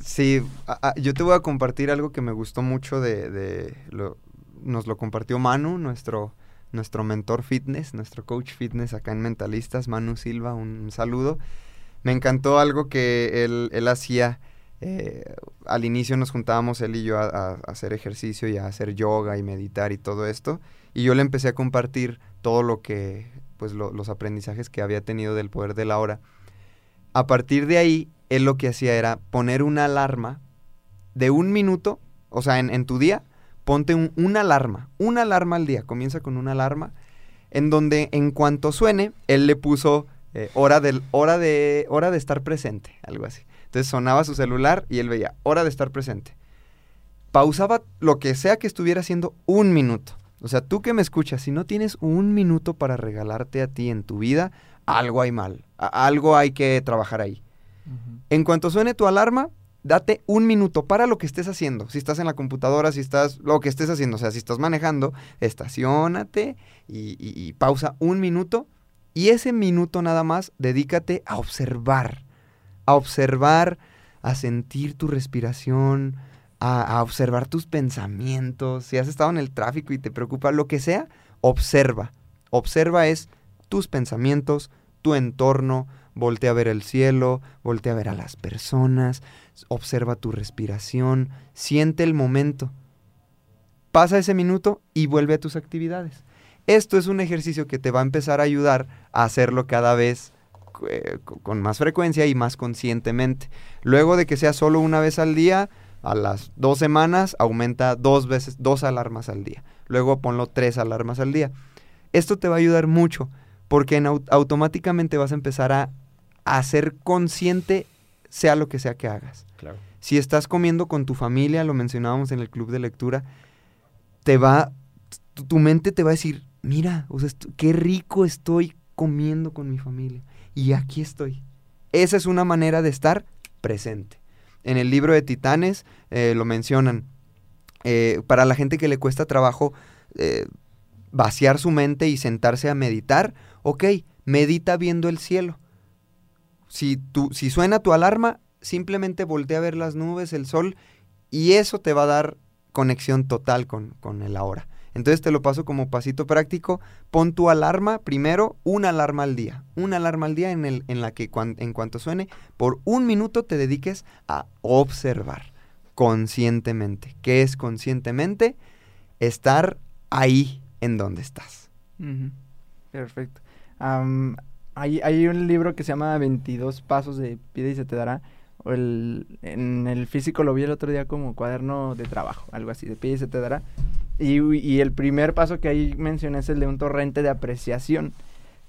D: sí, a- a- yo te voy a compartir algo que me gustó mucho de... de lo- nos lo compartió Manu, nuestro, nuestro mentor fitness, nuestro coach fitness acá en Mentalistas, Manu Silva, un saludo. Me encantó algo que él, él hacía. eh, al inicio nos juntábamos él y yo a, a- a hacer ejercicio y a hacer yoga y meditar y todo esto. Y yo le empecé a compartir todo lo que, pues lo- los aprendizajes que había tenido del poder de la hora. A partir de ahí, él lo que hacía era poner una alarma de un minuto, o sea, en, tu día, ponte un- una alarma, una alarma al día, comienza con una alarma, en donde en cuanto suene, él le puso eh, hora, del, hora, de, hora de estar presente, algo así. Entonces sonaba su celular y él veía, hora de estar presente. Pausaba lo que sea que estuviera haciendo un minuto. O sea, tú que me escuchas, si no tienes un minuto para regalarte a ti en tu vida, algo hay mal, algo hay que trabajar ahí. En cuanto suene tu alarma, date un minuto para lo que estés haciendo. Si estás en la computadora, si estás, lo que estés haciendo, o sea, si estás manejando, estacionate y, y- y pausa un minuto. Y ese minuto nada más, dedícate a observar, a observar, a sentir tu respiración, a, observar tus pensamientos. Si has estado en el tráfico y te preocupa lo que sea, observa. Observa es tus pensamientos, tu entorno, voltea a ver el cielo, voltea a ver a las personas, observa tu respiración, siente el momento. Pasa ese minuto y vuelve a tus actividades. Esto es un ejercicio que te va a empezar a ayudar a hacerlo cada vez eh, co- con más frecuencia y más conscientemente. Luego de que sea solo una vez al día, a las dos semanas aumenta dos veces, dos alarmas al día. Luego ponlo tres alarmas al día. Esto te va a ayudar mucho porque en au- automáticamente vas a empezar a, a ser consciente sea lo que sea que hagas.
G: Claro.
D: Si estás comiendo con tu familia, lo mencionábamos en el club de lectura, te va, tu, mente te va a decir, mira, o sea, qué rico estoy comiendo con mi familia. Y aquí estoy. Esa es una manera de estar presente. En el libro de Titanes eh, lo mencionan. Eh, para la gente que le cuesta trabajo eh, vaciar su mente y sentarse a meditar, ok, medita viendo el cielo. Si, tu, si suena tu alarma, simplemente voltea a ver las nubes, el sol, y eso te va a dar conexión total con, con el ahora. Entonces te lo paso como pasito práctico. Pon tu alarma, primero una alarma al día. Una alarma al día en, el, en la que en cuanto suene, por un minuto te dediques a observar conscientemente. ¿Qué es conscientemente? Estar ahí en donde estás.
H: Perfecto. Am, hay, hay un libro que se llama 22 pasos de pide y se te dará. O el, en el físico lo vi el otro día como cuaderno de trabajo, algo así, de pide y se te dará. Y, el primer paso que ahí mencioné es el de un torrente de apreciación,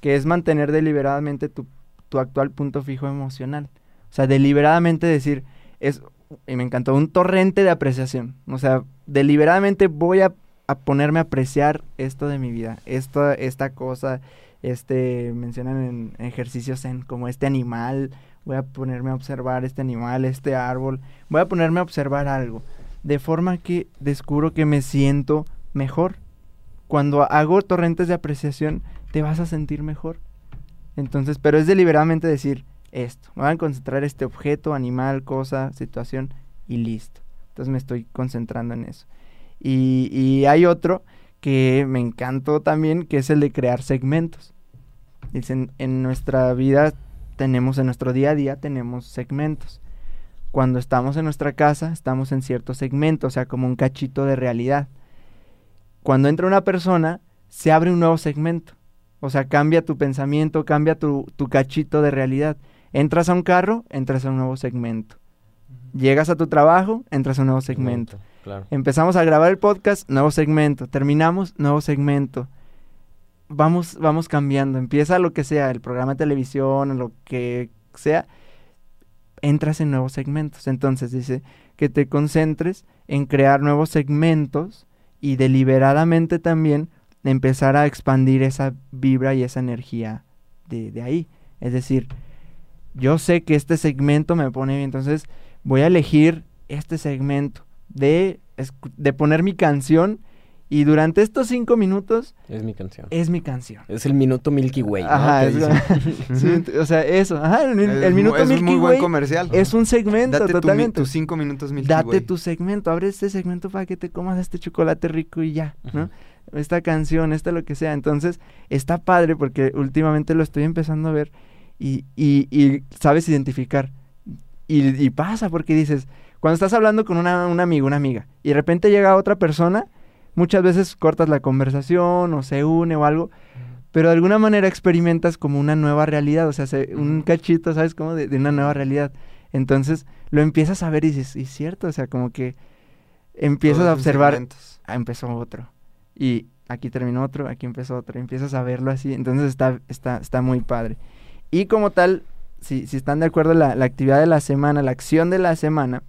H: que es mantener deliberadamente tu, tu actual punto fijo emocional. O sea, deliberadamente decir, es, y me encantó, un torrente de apreciación. O sea, deliberadamente voy a, a ponerme a apreciar esto de mi vida, esto, esta cosa, este, mencionan en, en ejercicios en como este animal voy a ponerme a observar este animal, este árbol, voy a ponerme a observar algo, de forma que descubro que me siento mejor. Cuando hago torrentes de apreciación, te vas a sentir mejor. Entonces, pero es deliberadamente decir esto, me voy a concentrar este objeto, animal, cosa, situación y listo. Entonces me estoy concentrando en eso. Y, y hay otro que me encantó también, que es el de crear segmentos. Dicen, en nuestra vida tenemos, en nuestro día a día tenemos segmentos. Cuando estamos en nuestra casa, estamos en cierto segmento, o sea, como un cachito de realidad. Cuando entra una persona, se abre un nuevo segmento. O sea, cambia tu pensamiento, cambia tu, tu cachito de realidad. Entras a un carro, entras a un nuevo segmento. Llegas a tu trabajo, entras a un nuevo segmento.
G: Claro.
H: Empezamos a grabar el podcast, nuevo segmento. Terminamos, nuevo segmento. Vamos, vamos cambiando. Empieza lo que sea, el programa de televisión, lo que sea. Entras en nuevos segmentos. Entonces dice que te concentres en crear nuevos segmentos y deliberadamente también empezar a expandir esa vibra y esa energía de, ahí. Es decir, yo sé que este segmento me pone bien, entonces voy a elegir este segmento de, de poner mi canción y durante estos cinco minutos
G: Es mi canción.
H: es mi canción.
G: Es el minuto Milky Way. ¿no?
H: Ajá, es- sí, o sea, eso, ajá, el, el
D: Es
H: minuto
D: es
H: Milky
D: muy buen
H: Way
D: comercial.
H: es un segmento
D: Date tu
H: totalmente.
D: tus cinco minutos Milky
H: Date
D: Way.
H: tu segmento, abre este segmento para que te comas este chocolate rico y ya, ¿no?
G: Ujú.
H: Esta canción, esta lo que sea. Entonces, está padre porque últimamente lo estoy empezando a ver y, y, y sabes identificar. Y, y pasa porque dices, cuando estás hablando con una, un amigo, una amiga, y de repente llega otra persona, muchas veces cortas la conversación o se une o algo, pero de alguna manera experimentas como una nueva realidad, o sea, se- un cachito, ¿sabes? Como de, de una nueva realidad. Entonces lo empiezas a ver y dices, y es cierto, o sea, como que empiezas
D: Todos
H: a observar, ah, empezó otro. Y aquí terminó otro, aquí empezó otro. y empiezas a verlo así. Entonces está, está, está muy padre. Y como tal, si, si están de acuerdo, la, la actividad de la semana, la acción de la semana,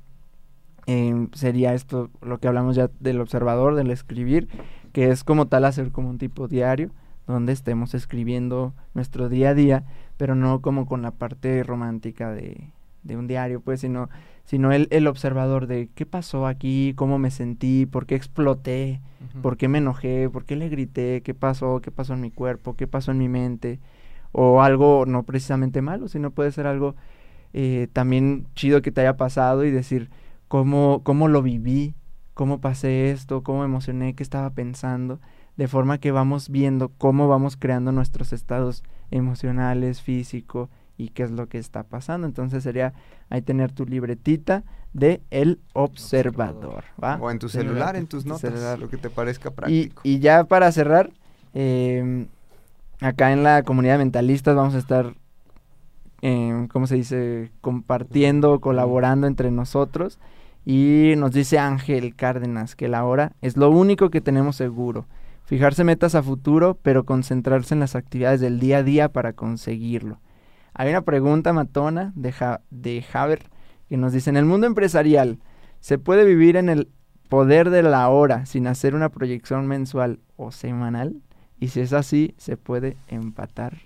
H: em, sería esto, lo que hablamos ya del observador, del escribir, que es como tal hacer como un tipo diario, donde estemos escribiendo nuestro día a día, pero no como con la parte romántica de, de un diario, pues, sino, sino el, el observador de qué pasó aquí, cómo me sentí, por qué exploté, por qué me enojé, por qué le grité, qué pasó, qué pasó en mi cuerpo, qué pasó en mi mente, o algo no precisamente malo, sino puede ser algo eh, también chido que te haya pasado y decir cómo, cómo lo viví, cómo pasé esto, cómo me emocioné, qué estaba pensando, de forma que vamos viendo cómo vamos creando nuestros estados emocionales, físico y qué es lo que está pasando. Entonces sería ahí tener tu libretita de el observador, ¿va?
D: O en tu
H: Celular,
D: celular, en tus
H: tu
D: notas,
H: celular.
D: lo que te parezca práctico.
H: y ya para cerrar, em, acá en la comunidad de mentalistas vamos a estar, em, ¿cómo se dice? Compartiendo, colaborando entre nosotros. Y nos dice Ángel Cárdenas que la hora es lo único que tenemos seguro. Fijarse metas a futuro, pero concentrarse en las actividades del día a día para conseguirlo. Hay una pregunta matona de, Ja- de Haber que nos dice, en el mundo empresarial, ¿se puede vivir en el poder de la hora sin hacer una proyección mensual o semanal? Y si es así, ¿se puede empatar?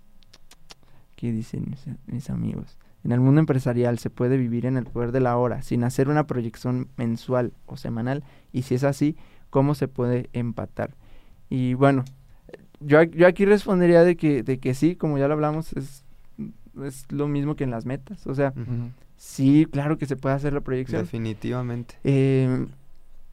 H: ¿Qué dicen mis, mis amigos? En el mundo empresarial se puede vivir en el poder de la hora sin hacer una proyección mensual o semanal. Y si es así, ¿cómo se puede empatar? Y bueno, yo, yo aquí respondería de que, de que sí, como ya lo hablamos, es, es lo mismo que en las metas. O sea, sí, claro que se puede hacer la proyección.
D: Definitivamente.
H: Eh,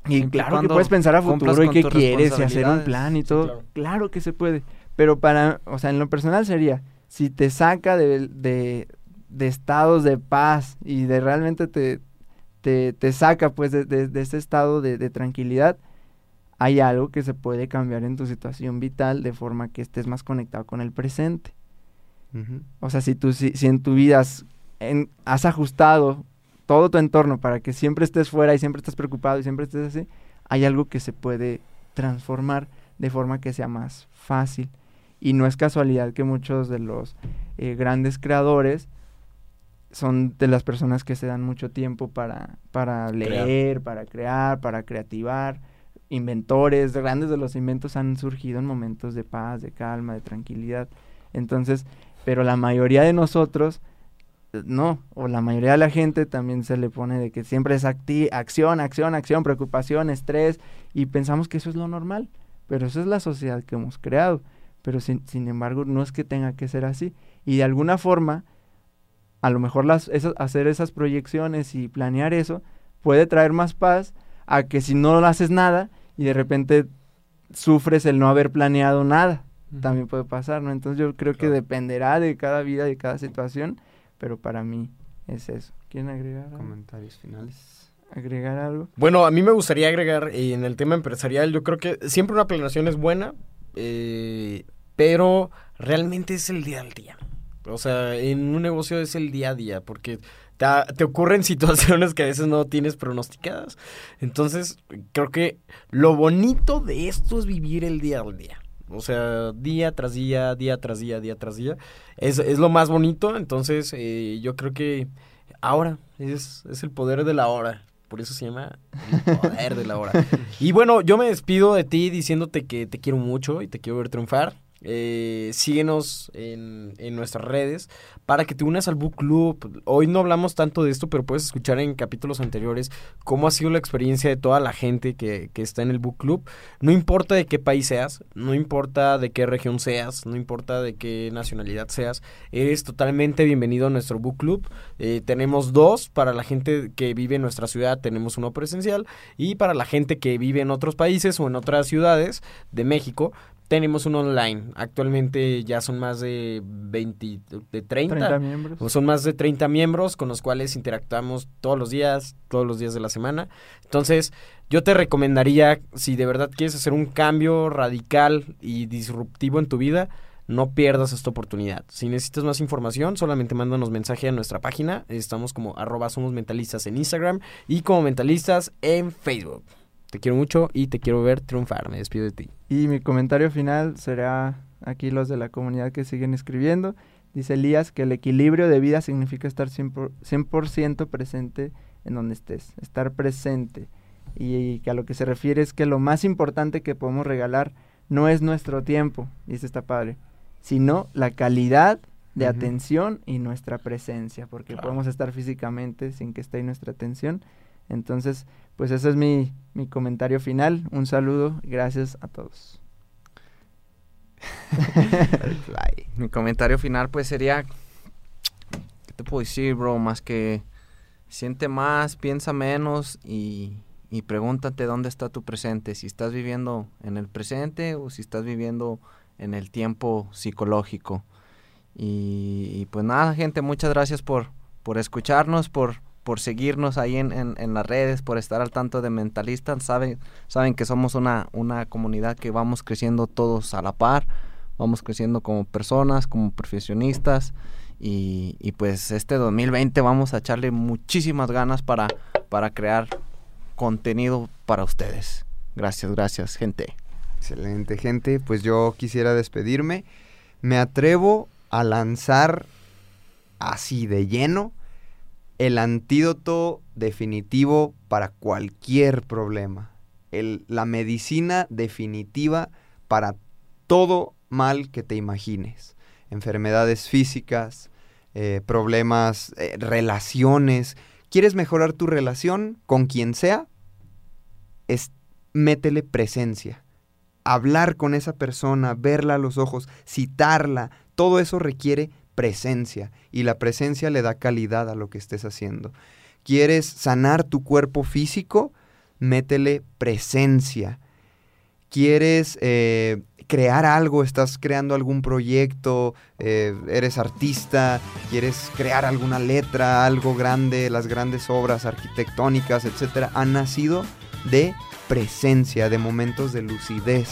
H: y claro que puedes pensar a futuro y qué quieres y hacer un plan y
G: Sí,
H: todo.
G: claro.
H: claro. que se puede. Pero para, o sea, en lo personal sería, si te saca de, de, de estados de paz y de realmente te, te, te saca pues de, de- de ese estado de, de tranquilidad, hay algo que se puede cambiar en tu situación vital de forma que estés más conectado con el presente. O sea, si, tú, si, si en tu vida has, en- has ajustado todo tu entorno para que siempre estés fuera y siempre estés preocupado y siempre estés así, hay algo que se puede transformar de forma que sea más fácil. Y no es casualidad que muchos de los eh, grandes creadores son de las personas que se dan mucho tiempo para, para leer, para crear, para creativar. Inventores, grandes de los inventos han surgido en momentos de paz, de calma, de tranquilidad. Entonces, pero la mayoría de nosotros no, o la mayoría de la gente también se le pone de que siempre es acti acción, acción, acción, preocupación, estrés, y pensamos que eso es lo normal, pero eso es la sociedad que hemos creado, pero sin, sin embargo no es que tenga que ser así, y de alguna forma, a lo mejor las, esas, hacer esas proyecciones y planear eso puede traer más paz a que si no haces nada y de repente sufres el no haber planeado nada, también puede pasar, ¿no? Entonces yo creo que dependerá de cada vida, de cada situación, pero para mí es eso. ¿Quieren agregar algo?
D: Comentarios finales.
H: ¿Agregar algo?
G: Bueno, a mí me gustaría agregar eh, en el tema empresarial, yo creo que siempre una planeación es buena, eh, pero realmente es el día al día. O sea, en un negocio es el día a día, porque te, te ocurren situaciones que a veces no tienes pronosticadas. Entonces, creo que lo bonito de esto es vivir el día al día. O sea, día tras día, día tras día, día tras día. Es, es lo más bonito. Entonces, eh, yo creo que ahora es, es el poder de la hora. Por eso se llama el poder de la hora. Y bueno, yo me despido de ti diciéndote que te quiero mucho y te quiero ver triunfar. Eh, síguenos en, en, nuestras redes para que te unas al book club. Hoy no hablamos tanto de esto, pero puedes escuchar en capítulos anteriores cómo ha sido la experiencia de toda la gente que, que está en el book club. No importa de qué país seas, no importa de qué región seas, no importa de qué nacionalidad seas, eres totalmente bienvenido a nuestro book club. Eh, tenemos dos para la gente que vive en nuestra ciudad, tenemos uno presencial y para la gente que vive en otros países o en otras ciudades de México tenemos un online. Actualmente ya son más de 20, de 30.
H: 30 miembros.
G: Son más de 30 miembros con los cuales interactuamos todos los días, todos los días de la semana. Entonces, yo te recomendaría, si de verdad quieres hacer un cambio radical y disruptivo en tu vida, no pierdas esta oportunidad. Si necesitas más información, solamente mándanos mensaje a nuestra página. Estamos como arroba somos mentalistas en Instagram y como mentalistas en Facebook. Te quiero mucho y te quiero ver triunfar. Me despido de ti.
H: Y mi comentario final será aquí los de la comunidad que siguen escribiendo. Dice Elías que el equilibrio de vida significa estar 100%, presente en donde estés, estar presente. Y, que a lo que se refiere es que lo más importante que podemos regalar no es nuestro tiempo, dice esta padre, sino la calidad de uh -huh. atención y nuestra presencia, porque claro. podemos estar físicamente sin que esté ahí nuestra atención. Entonces, pues ese es mi, mi comentario final. Un saludo, gracias a todos.
B: mi comentario final pues sería, ¿qué te puedo decir, bro? Más que siente más, piensa menos y, y pregúntate dónde está tu presente, si estás viviendo en el presente o si estás viviendo en el tiempo psicológico. Y, pues nada, gente, muchas gracias por, por escucharnos, por por seguirnos ahí en, en, las redes, por estar al tanto de Mentalistas. Saben, saben que somos una, una comunidad que vamos creciendo todos a la par, vamos creciendo como personas, como profesionistas. Y, y pues este 2020 vamos a echarle muchísimas ganas para, para crear contenido para ustedes. Gracias, gracias, gente.
D: Excelente, gente. Pues yo quisiera despedirme. Me atrevo a lanzar así de lleno el antídoto definitivo para cualquier problema. La medicina definitiva para todo mal que te imagines. Enfermedades físicas, eh, problemas, eh, relaciones. ¿Quieres mejorar tu relación con quien sea? Es, métele presencia. Hablar con esa persona, verla a los ojos, citarla, todo eso requiere presencia y la presencia le da calidad a lo que estés haciendo. ¿Quieres sanar tu cuerpo físico? Métele presencia. ¿Quieres eh, crear algo? ¿Estás creando algún proyecto? Eh, ¿Eres artista? ¿Quieres crear alguna letra? Algo grande, las grandes obras arquitectónicas, etcétera, han nacido de presencia, de momentos de lucidez,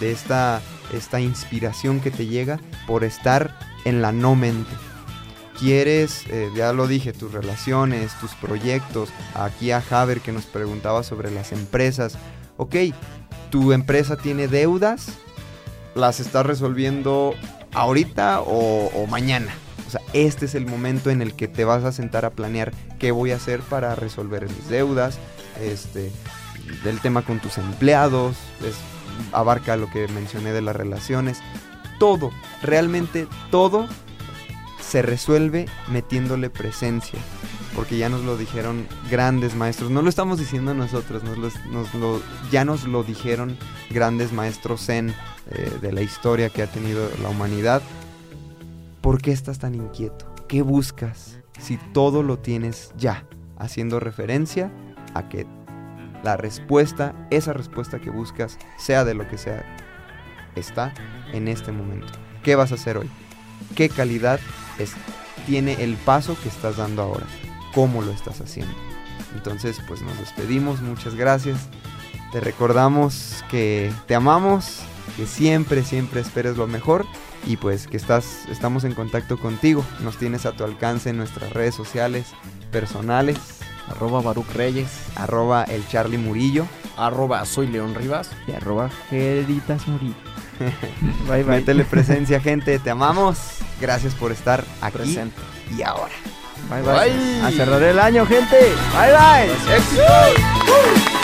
D: de esta, esta inspiración que te llega por estar en la no mente. Quieres, eh, ya lo dije, tus relaciones, tus proyectos. Aquí a Javer que nos preguntaba sobre las empresas. Ok, tu empresa tiene deudas, las estás resolviendo ahorita o, o mañana. O sea, este es el momento en el que te vas a sentar a planear qué voy a hacer para resolver mis deudas, este, del tema con tus empleados, es, abarca lo que mencioné de las relaciones todo, realmente todo se resuelve metiéndole presencia, porque ya nos lo dijeron grandes maestros, no lo estamos diciendo nosotros, nos lo- ya nos lo dijeron grandes maestros zen eh, de la historia que ha tenido la humanidad. ¿Por qué estás tan inquieto? ¿Qué buscas si todo lo tienes ya? Haciendo referencia a que la respuesta, esa respuesta que buscas, sea de lo que sea, está en este momento. ¿Qué vas a hacer hoy? ¿Qué calidad es, tiene el paso que estás dando ahora? ¿Cómo lo estás haciendo? Entonces, pues nos despedimos, muchas gracias. Te recordamos que te amamos, que siempre, siempre esperes lo mejor y pues que estás, estamos en contacto contigo. Nos tienes a tu alcance en nuestras redes sociales personales,
G: Arroba Baruch Reyes.
D: arroba el Charlie Murillo.
G: Arroba Soy León Rivas.
H: Y arroba Geritas Murillo. bye bye.
D: Métele presencia, gente, te amamos. Gracias por estar aquí
G: Presente.
D: y ahora.
H: Bye bye. A cerrar el año, gente. Bye bye.
A: How